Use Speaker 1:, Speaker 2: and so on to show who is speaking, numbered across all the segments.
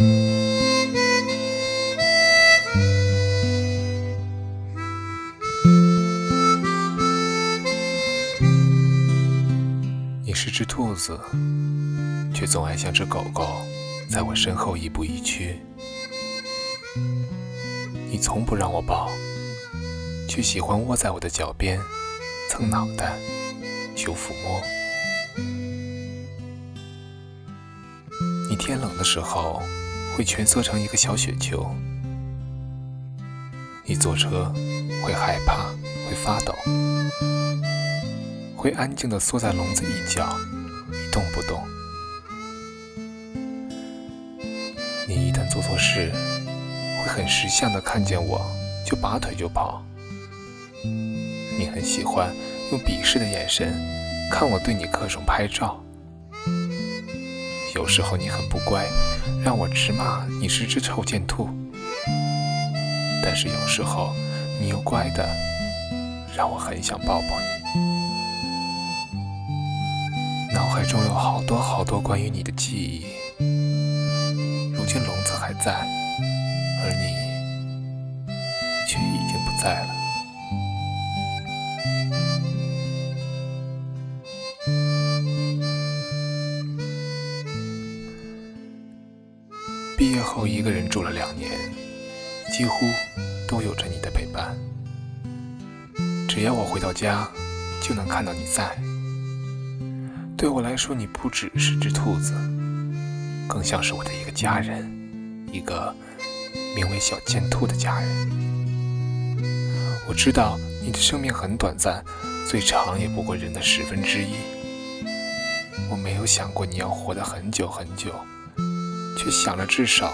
Speaker 1: 你是只兔子，却总爱像只狗狗，在我身后亦步亦趋。你从不让我抱，却喜欢窝在我的脚边，蹭脑袋，求抚摸。你天冷的时候，会蜷缩成一个小雪球。你坐车会害怕，会发抖，会安静地缩在笼子一角，一动不动。你一旦做错事，会很识相地看见我就拔腿就跑。你很喜欢用鄙视的眼神看我对你各种拍照。有时候你很不乖，让我直骂你是只臭贱兔。但是有时候，你又乖的，让我很想抱抱你。脑海中有好多好多关于你的记忆，如今笼子还在，而你却已经不在了。毕业后，一个人住了两年。几乎都有着你的陪伴。只要我回到家，就能看到你在。对我来说，你不只是只兔子，更像是我的一个家人，一个名为小贱兔的家人。我知道你的生命很短暂，最长也不过人的十分之一。我没有想过你要活得很久很久，却想着至少。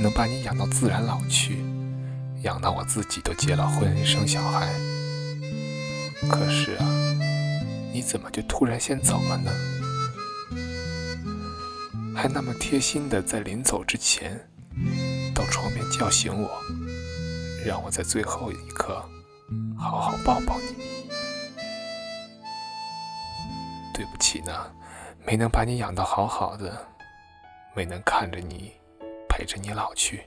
Speaker 1: 能把你养到自然老去，养到我自己都结了婚生小孩。可是啊，你怎么就突然先走了呢？还那么贴心的在临走之前，到床边叫醒我，让我在最后一刻好好抱抱你。对不起呢，没能把你养到好好的，没能看着你。陪着你老去，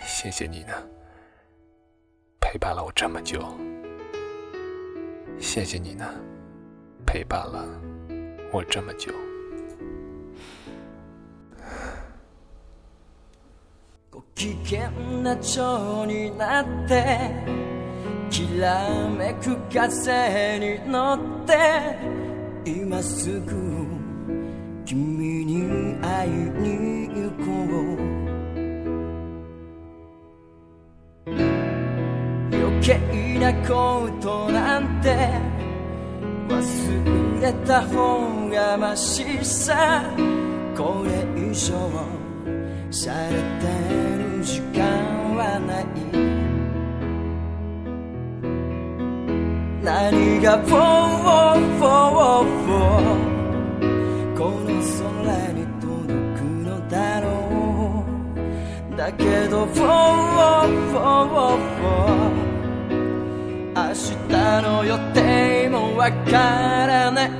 Speaker 1: 谢谢你呢，陪伴了我这么久。谢谢你呢，陪伴了我这么久。
Speaker 2: 君に会いに行こう余計なことなんて忘れた方がましさ。これ以上されてる時間はない。何がフォーフォーフォーだけどフォーフォーフォー明日の予定もわからない。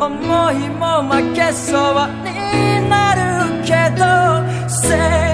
Speaker 2: 思いも負けそうになるけど